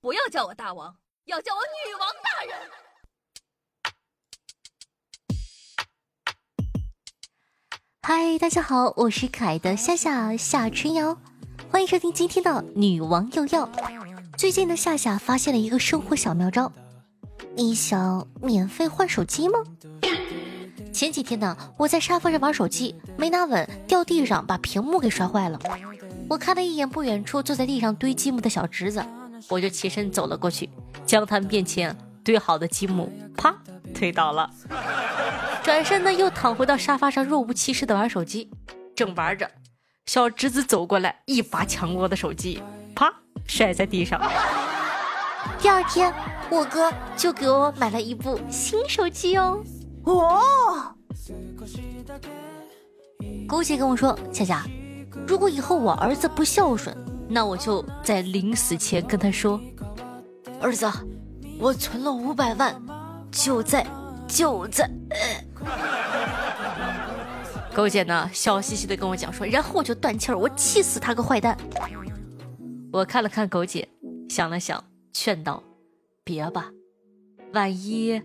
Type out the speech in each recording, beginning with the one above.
不要叫我大王，要叫我女王大人。嗨，大家好，我是可爱的夏夏夏春瑶，欢迎收听今天的女王又要。最近的夏夏发现了一个生活小妙招，你想免费换手机吗？前几天呢，我在沙发上玩手机，没拿稳，掉地上，把屏幕给摔坏了。我看了一眼不远处坐在地上堆积木的小侄子，我就起身走了过去，将他面前堆好的积木啪推倒了。转身呢，又躺回到沙发上，若无其事的玩手机。正玩着，小侄子走过来，一把抢过我的手机，啪摔在地上。第二天，我哥就给我买了一部新手机哦。哦，姑姐跟我说：“夏夏，如果以后我儿子不孝顺，那我就在临死前跟他说，儿子，我存了五百万，就在就在。”狗姐呢，笑嘻嘻的跟我讲说，然后我就断气儿，我气死他个坏蛋。我看了看狗姐，想了想，劝道：“别吧，万一，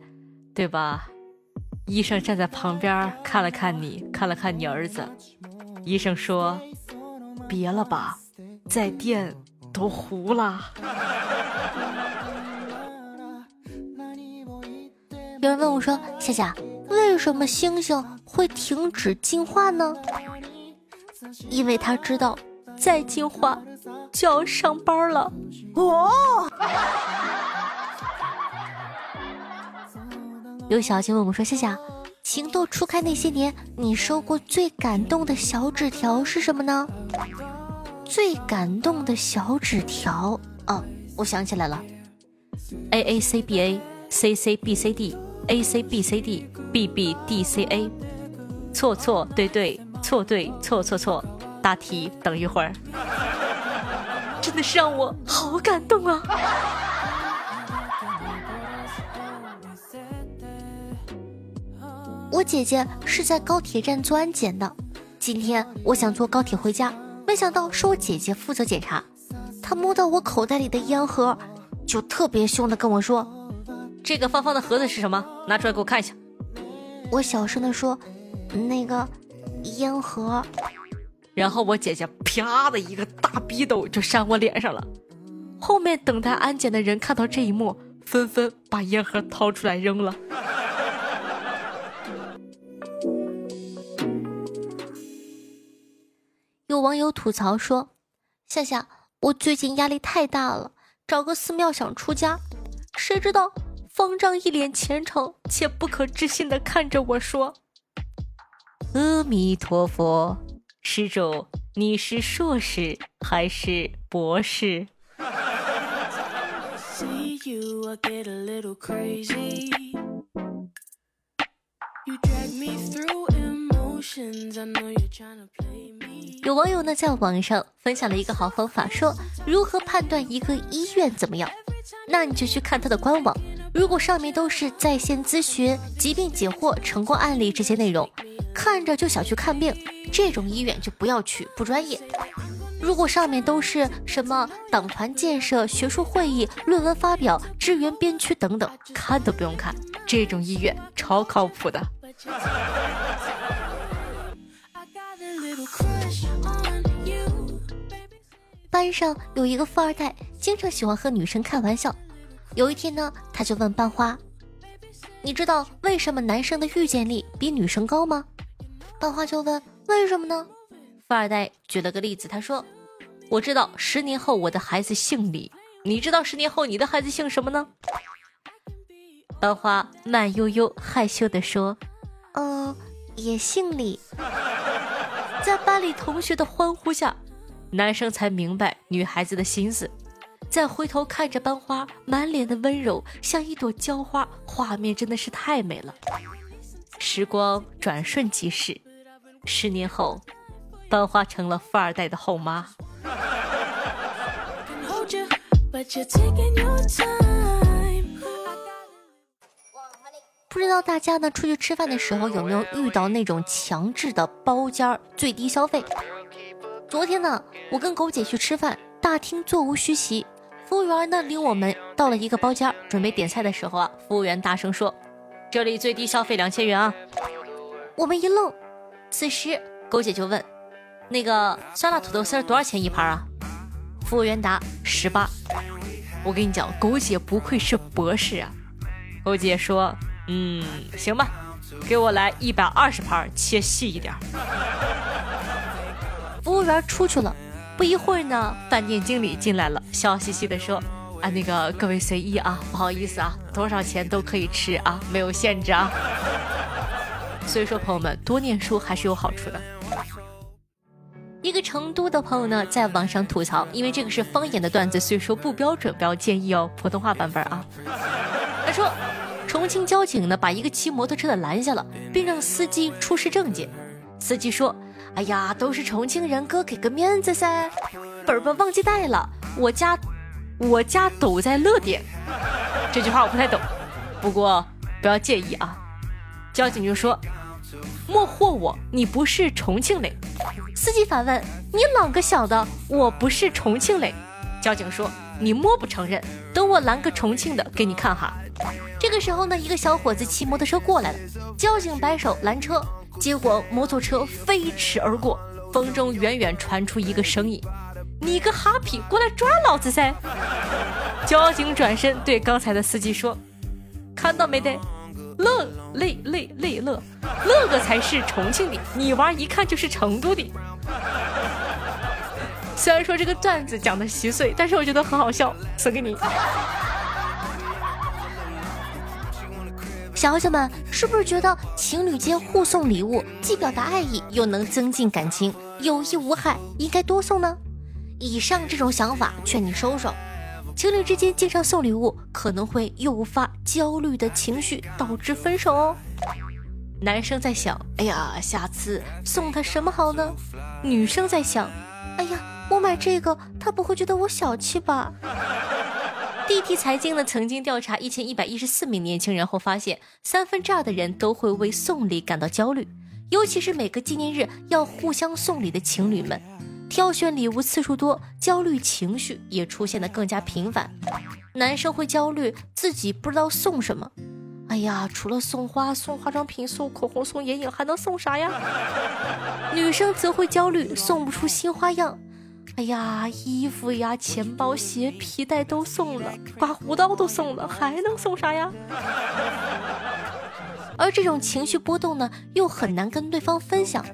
对吧？”医生站在旁边看了看你，看了看你儿子。医生说：“别了吧，在电都糊了。”有人问我说：“夏夏，为什么星星会停止进化呢？”因为他知道再进化就要上班了。哦。有小姐问我说：“夏夏，情窦初开那些年，你收过最感动的小纸条是什么呢？”最感动的小纸条，哦，我想起来了，A A C B A C C B C D。A C B C D B B D C A，错错对对错对错错错，答题等一会儿，真的是让我好感动啊！我姐姐是在高铁站做安检的，今天我想坐高铁回家，没想到是我姐姐负责检查，她摸到我口袋里的烟盒，就特别凶的跟我说。这个方方的盒子是什么？拿出来给我看一下。我小声的说：“那个烟盒。”然后我姐姐啪的一个大逼斗就扇我脸上了。后面等待安检的人看到这一幕，纷纷把烟盒掏出来扔了。网友吐槽说：“夏夏，我最近压力太大了，找个寺庙想出家，谁知道？”方丈一脸虔诚且不可置信的看着我说：“阿弥陀佛，施主，你是硕士还是博士？”有网友呢在网上分享了一个好方法，说如何判断一个医院怎么样？那你就去看他的官网。如果上面都是在线咨询、疾病解惑、成功案例这些内容，看着就想去看病，这种医院就不要去，不专业。如果上面都是什么党团建设、学术会议、论文发表、支援边区等等，看都不用看，这种医院超靠谱的。班上有一个富二代，经常喜欢和女生开玩笑。有一天呢，他就问班花：“你知道为什么男生的预见力比女生高吗？”班花就问：“为什么呢？”富二代举了个例子，他说：“我知道十年后我的孩子姓李，你知道十年后你的孩子姓什么呢？”班花慢悠悠、害羞地说：“嗯，也姓李。”在班里同学的欢呼下，男生才明白女孩子的心思。再回头看着班花满脸的温柔，像一朵娇花，画面真的是太美了。时光转瞬即逝，十年后，班花成了富二代的后妈。不知道大家呢出去吃饭的时候有没有遇到那种强制的包间最低消费？昨天呢，我跟狗姐去吃饭，大厅座无虚席。服务员呢领我们到了一个包间，准备点菜的时候啊，服务员大声说：“这里最低消费两千元啊！”我们一愣，此时狗姐就问：“那个酸辣土豆丝多少钱一盘啊？”服务员答：“十八。”我跟你讲，狗姐不愧是博士啊！狗姐说：“嗯，行吧，给我来一百二十盘，切细一点。”服务员出去了。不一会儿呢，饭店经理进来了，笑嘻嘻的说：“啊，那个各位随意啊，不好意思啊，多少钱都可以吃啊，没有限制啊。”所以说，朋友们多念书还是有好处的。一个成都的朋友呢，在网上吐槽，因为这个是方言的段子，所以说不标准，不要介意哦，普通话版本啊。他说，重庆交警呢，把一个骑摩托车的拦下了，并让司机出示证件。司机说。哎呀，都是重庆人，哥给个面子噻。本本忘记带了，我家我家都在乐点。这句话我不太懂，不过不要介意啊。交警就说：“莫惑我，你不是重庆嘞。”司机反问：“你啷个晓得我不是重庆嘞？”交警说：“你莫不承认，等我拦个重庆的给你看哈。”这个时候呢，一个小伙子骑摩托车过来了，交警摆手拦车。结果摩托车飞驰而过，风中远远传出一个声音：“你个哈皮，过来抓老子噻！”交警转身对刚才的司机说：“看到没得？乐乐乐乐乐，那个才是重庆的，你娃一看就是成都的。”虽然说这个段子讲的稀碎，但是我觉得很好笑，送给你。小姐们，是不是觉得情侣间互送礼物，既表达爱意，又能增进感情，有益无害，应该多送呢？以上这种想法，劝你收收。情侣之间经常送礼物，可能会诱发焦虑的情绪，导致分手哦。男生在想，哎呀，下次送他什么好呢？女生在想，哎呀，我买这个，他不会觉得我小气吧？D T 财经呢曾经调查一千一百一十四名年轻人后发现，三分之二的人都会为送礼感到焦虑，尤其是每个纪念日要互相送礼的情侣们，挑选礼物次数多，焦虑情绪也出现的更加频繁。男生会焦虑自己不知道送什么，哎呀，除了送花、送化妆品、送口红、送眼影，还能送啥呀？女生则会焦虑送不出新花样。哎呀，衣服呀、钱包、鞋、皮带都送了，刮胡刀都送了，还能送啥呀？而这种情绪波动呢，又很难跟对方分享，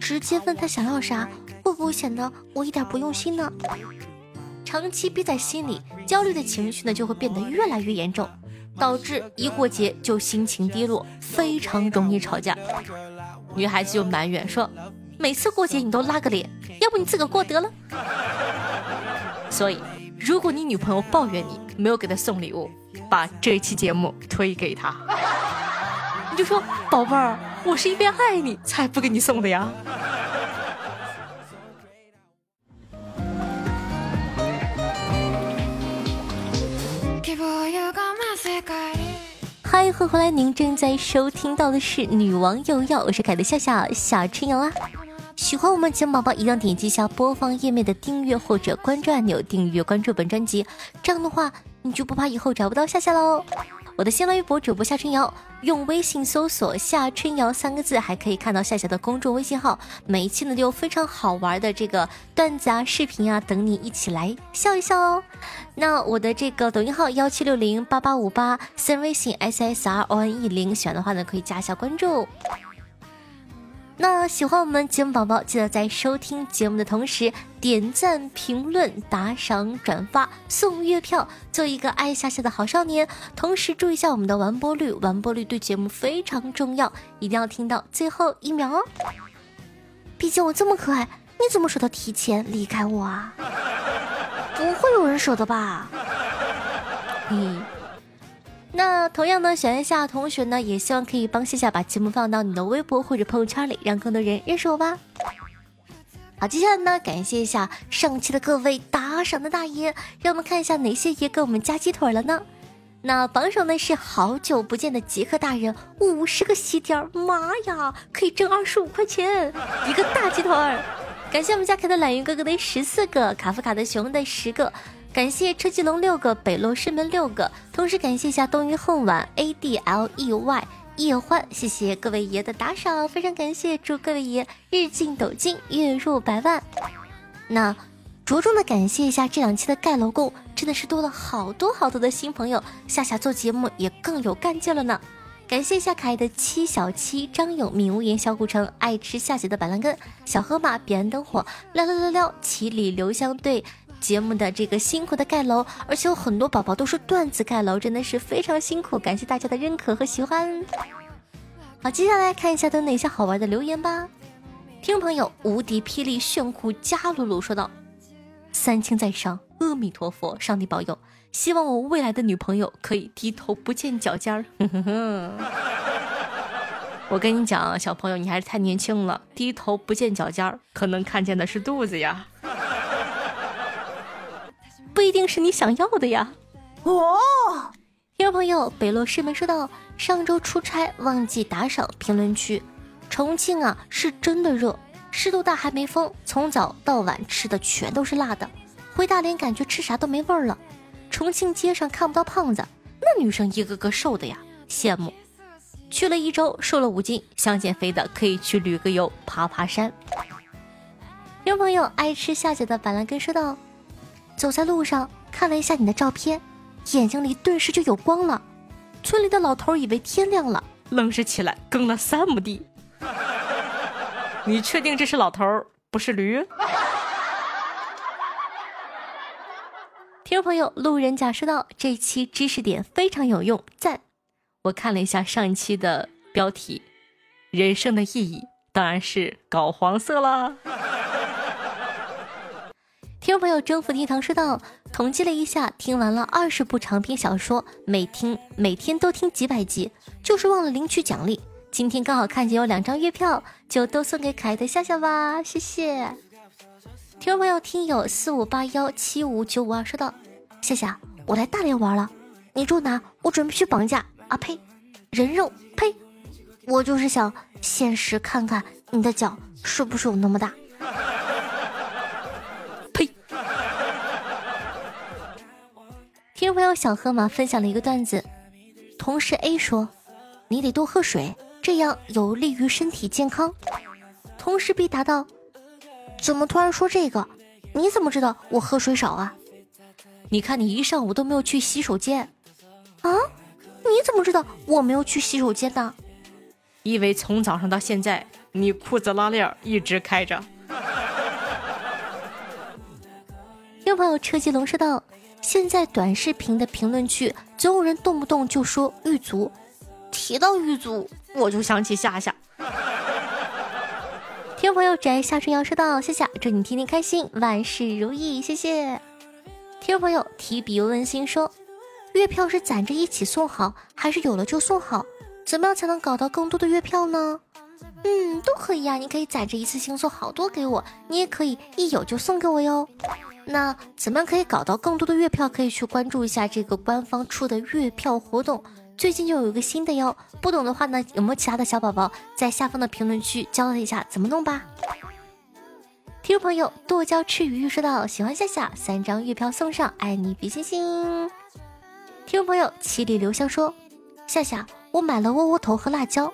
直接问他想要啥，会不会显得我一点不用心呢？长期憋在心里，焦虑的情绪呢，就会变得越来越严重，导致一过节就心情低落，非常容易吵架。女孩子就埋怨说。每次过节你都拉个脸，要不你自个过得了。所以，如果你女朋友抱怨你没有给她送礼物，把这一期节目推给她，你就说：“宝贝儿，我是因为爱你才不给你送的呀。”嗨，欢迎回来！您正在收听到的是《女王又要》，我是凯的笑笑小春瑶啊。喜欢我们节目宝宝，一定要点击一下播放页面的订阅或者关注按钮，订阅关注本专辑。这样的话，你就不怕以后找不到夏夏喽。我的新浪微博主播夏春瑶，用微信搜索“夏春瑶”三个字，还可以看到夏夏的公众微信号。每一期呢都有非常好玩的这个段子啊、视频啊，等你一起来笑一笑哦。那我的这个抖音号幺七六零八八五八，私人微信 s s r o n e 零，喜欢的话呢可以加一下关注。那喜欢我们节目宝宝，记得在收听节目的同时点赞、评论、打赏、转发、送月票，做一个爱夏夏的好少年。同时注意一下我们的完播率，完播率对节目非常重要，一定要听到最后一秒哦。毕竟我这么可爱，你怎么舍得提前离开我啊？不会有人舍得吧？嗯。那同样呢，小夏同学呢，也希望可以帮夏夏把节目放到你的微博或者朋友圈里，让更多人认识我吧。好，接下来呢，感谢一下上期的各位打赏的大爷，让我们看一下哪些爷给我们加鸡腿了呢？那榜首呢是好久不见的杰克大人，五十个喜点，妈呀，可以挣二十五块钱一个大鸡腿。感谢我们家凯的懒云哥哥的十四个，卡夫卡的熊的十个。感谢车继龙六个，北落师门六个，同时感谢一下冬云恨晚 A D L E Y 叶欢，谢谢各位爷的打赏，非常感谢，祝各位爷日进斗金，月入百万。那着重的感谢一下这两期的盖楼工，真的是多了好多好多的新朋友，夏夏做节目也更有干劲了呢。感谢一下可爱的七小七、张勇、米无言、小古城、爱吃下雪的板蓝根、小河马、彼岸灯火、撩撩撩撩、七里留香对节目的这个辛苦的盖楼，而且有很多宝宝都是段子盖楼，真的是非常辛苦，感谢大家的认可和喜欢。好，接下来看一下都有哪些好玩的留言吧。听众朋友，无敌霹雳炫酷加鲁鲁说道：“三清在上，阿弥陀佛，上帝保佑。”希望我未来的女朋友可以低头不见脚尖儿。我跟你讲，小朋友，你还是太年轻了，低头不见脚尖儿，可能看见的是肚子呀，不一定是你想要的呀。哦，听众朋友，北洛师门说道：上周出差忘记打赏评论区。重庆啊，是真的热，湿度大还没风，从早到晚吃的全都是辣的。回大连感觉吃啥都没味儿了。重庆街上看不到胖子，那女生一个个瘦的呀，羡慕。去了一周，瘦了五斤，想减肥的可以去旅个游，爬爬山。听众朋友爱吃夏姐的板蓝根说道：“走在路上看了一下你的照片，眼睛里顿时就有光了。村里的老头以为天亮了，愣是起来耕了三亩地。你确定这是老头，不是驴？”听众朋友，路人甲说道：“这期知识点非常有用，赞！我看了一下上一期的标题，人生的意义当然是搞黄色啦。朋友，征服天堂说道：“统计了一下，听完了二十部长篇小说，每听每天都听几百集，就是忘了领取奖励。今天刚好看见有两张月票，就都送给可爱的笑笑吧，谢谢。”听众朋友，听友四五八幺七五九五二说道：“夏夏，我来大连玩了，你住哪？我准备去绑架啊！呸，人肉呸！我就是想现实看看你的脚是不是有那么大。众朋友小河马分享了一个段子，同事 A 说：“你得多喝水，这样有利于身体健康。”同事 B 答道。怎么突然说这个？你怎么知道我喝水少啊？你看你一上午都没有去洗手间，啊？你怎么知道我没有去洗手间呢？因为从早上到现在，你裤子拉链一直开着。有朋友车继龙说道：“现在短视频的评论区总有人动不动就说狱卒，提到狱卒我就想起夏夏。”听众朋友宅夏春瑶说道：“夏夏，祝你天天开心，万事如意，谢谢。”听众朋友提笔温馨说：“月票是攒着一起送好，还是有了就送好？怎么样才能搞到更多的月票呢？”嗯，都可以呀，你可以攒着一次性送好多给我，你也可以一有就送给我哟。那怎么样可以搞到更多的月票？可以去关注一下这个官方出的月票活动。最近就有一个新的哟，不懂的话呢，有没有其他的小宝宝在下方的评论区教他一下怎么弄吧？听众朋友剁椒吃鱼说到喜欢夏夏，三张月票送上，爱你比心心。听众朋友七里留香说，夏夏，我买了窝窝头和辣椒，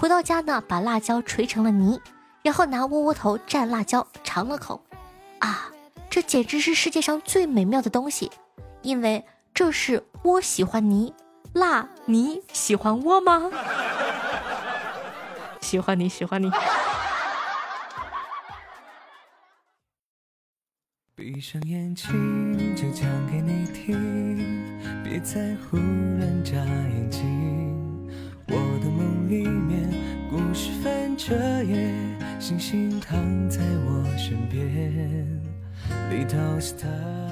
回到家呢，把辣椒锤成了泥，然后拿窝窝头蘸辣椒尝了口，啊，这简直是世界上最美妙的东西，因为这是窝喜欢泥。辣，你喜欢我吗？喜欢你，喜欢你。闭上眼睛，就讲给你听，别再忽然眨眼睛。里面，故事翻着页，星星躺在我身边。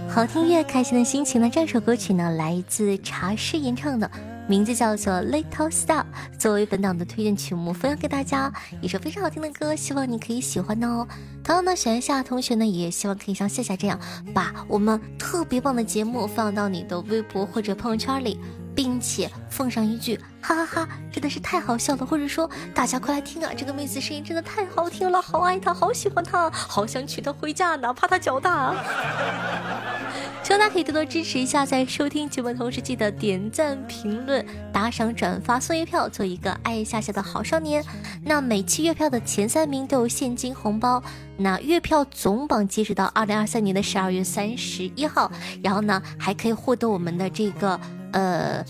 好听越开心的心情呢？这首歌曲呢，来自茶师演唱的，名字叫做《Little Star》，作为本档的推荐曲目分享给大家，一首非常好听的歌，希望你可以喜欢哦。同样呢，喜欢夏同学呢，也希望可以像夏夏这样，把我们特别棒的节目放到你的微博或者朋友圈里。并且奉上一句哈哈哈，真的是太好笑了，或者说大家快来听啊，这个妹子声音真的太好听了，好爱她，好喜欢她，好想娶她回家，哪怕她脚大。希望大家可以多多支持一下，在收听节目的同时，记得点赞、评论、打赏、转发、送月票，做一个爱夏夏的好少年。那每期月票的前三名都有现金红包。那月票总榜截止到二零二三年的十二月三十一号，然后呢，还可以获得我们的这个呃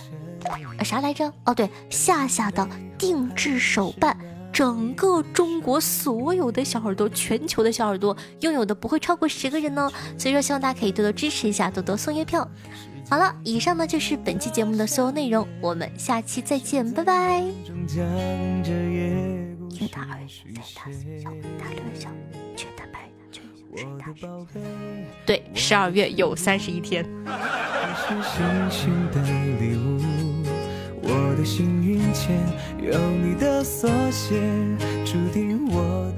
啥来着？哦，对，夏夏的定制手办。整个中国所有的小耳朵，全球的小耳朵拥有的不会超过十个人呢，所以说希望大家可以多多支持一下，多多送月票。好了，以上呢就是本期节目的所有内容，我们下期再见，拜拜。对，十二月有三十一天。我的幸运签有你的缩写，注定我。